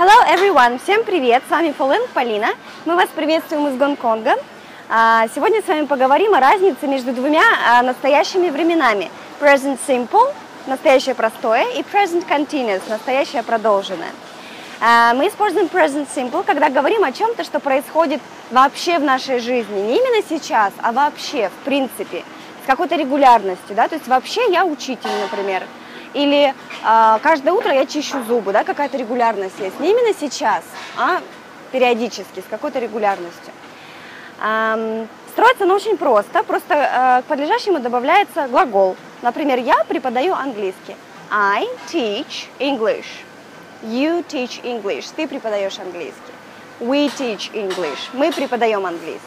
Hello everyone! Всем привет! С вами Фолен Полина. Мы вас приветствуем из Гонконга. А, Сегодня с вами поговорим о разнице между двумя а, настоящими временами. Present Simple, настоящее простое, и Present Continuous, настоящее продолженное. А, Мы используем Present Simple, когда говорим о чем-то, что происходит вообще в нашей жизни. Не именно сейчас, а вообще, в принципе, с какой-то регулярностью. Да? То есть вообще я учитель, например. Или э, каждое утро я чищу зубы, да, какая-то регулярность есть. Не именно сейчас, а периодически, с какой-то регулярностью. Эм, строится оно очень просто. Просто э, к подлежащему добавляется глагол. Например, я преподаю английский. I teach English. You teach English. Ты преподаешь английский. We teach English. Мы преподаем английский.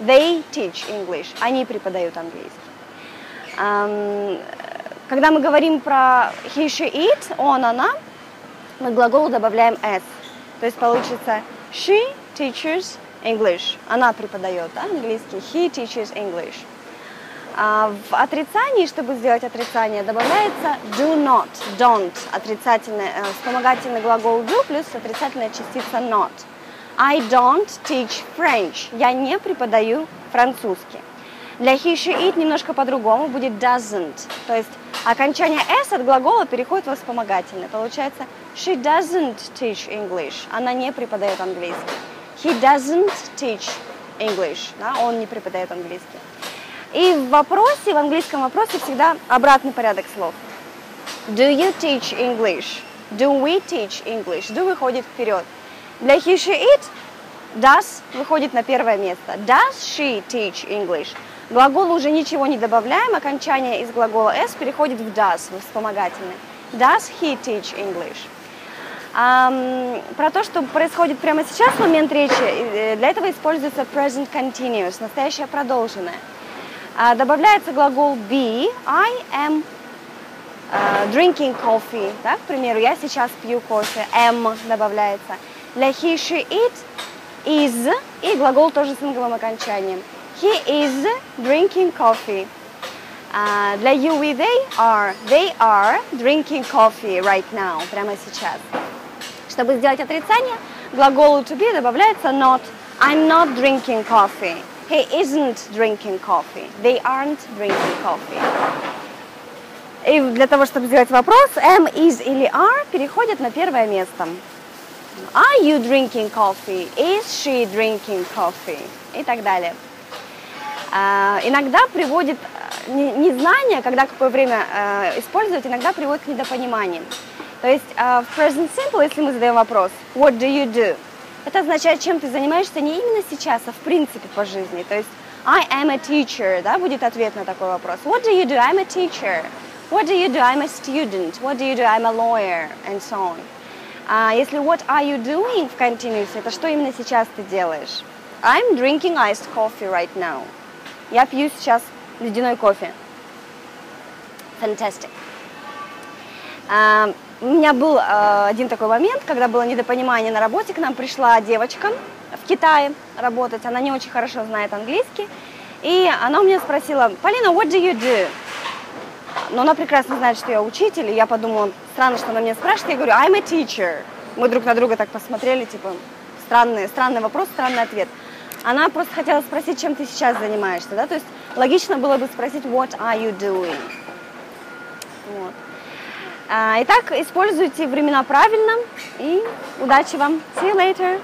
They teach English. Они преподают английский. Когда мы говорим про he, she, it, он, она, мы к глаголу добавляем s. То есть получится she teaches English. Она преподает да, английский. He teaches English. А в отрицании, чтобы сделать отрицание, добавляется do not, don't, отрицательный, э, вспомогательный глагол do плюс отрицательная частица not. I don't teach French. Я не преподаю французский. Для he, she, it немножко по-другому будет doesn't. То есть окончание s от глагола переходит во вспомогательное. Получается she doesn't teach English. Она не преподает английский. He doesn't teach English. Да? Он не преподает английский. И в вопросе, в английском вопросе всегда обратный порядок слов. Do you teach English? Do we teach English? Do выходит вперед. Для he, she, it does выходит на первое место. Does she teach English? Глаголу уже ничего не добавляем, окончание из глагола s переходит в does, в вспомогательный. Does he teach English? Um, про то, что происходит прямо сейчас, момент речи, для этого используется present continuous, настоящее продолженное. Uh, добавляется глагол be, I am uh, drinking coffee, да, к примеру, я сейчас пью кофе, am добавляется. Для he, she, it, is и глагол тоже с инговым окончанием. He is drinking coffee. Uh, для you, we, they are. They are drinking coffee right now, прямо сейчас. Чтобы сделать отрицание, глаголу to be добавляется not. I'm not drinking coffee. He isn't drinking coffee. They aren't drinking coffee. И для того, чтобы сделать вопрос, am, is или are переходят на первое место. Are you drinking coffee? Is she drinking coffee? И так далее. Uh, иногда приводит незнание, когда какое время uh, использовать, иногда приводит к недопониманиям. То есть в present simple, если мы задаем вопрос What do you do? Это означает, чем ты занимаешься не именно сейчас, а в принципе по жизни. То есть I am a teacher, да, будет ответ на такой вопрос. What do you do? I'm a teacher. What do you do? I'm a student. What do you do? I'm a lawyer. And so on. А если what are you doing в continuous, это что именно сейчас ты делаешь? I'm drinking iced coffee right now. Я пью сейчас ледяной кофе. Fantastic. Uh, у меня был uh, один такой момент, когда было недопонимание на работе, к нам пришла девочка в Китае работать, она не очень хорошо знает английский, и она у меня спросила, Полина, what do you do? Но она прекрасно знает, что я учитель, и я подумала, странно, что она меня спрашивает, я говорю, I'm a teacher. Мы друг на друга так посмотрели, типа, странный, странный вопрос, странный ответ. Она просто хотела спросить, чем ты сейчас занимаешься, да, то есть логично было бы спросить, what are you doing? Вот. А, итак, используйте времена правильно и удачи вам. See you later.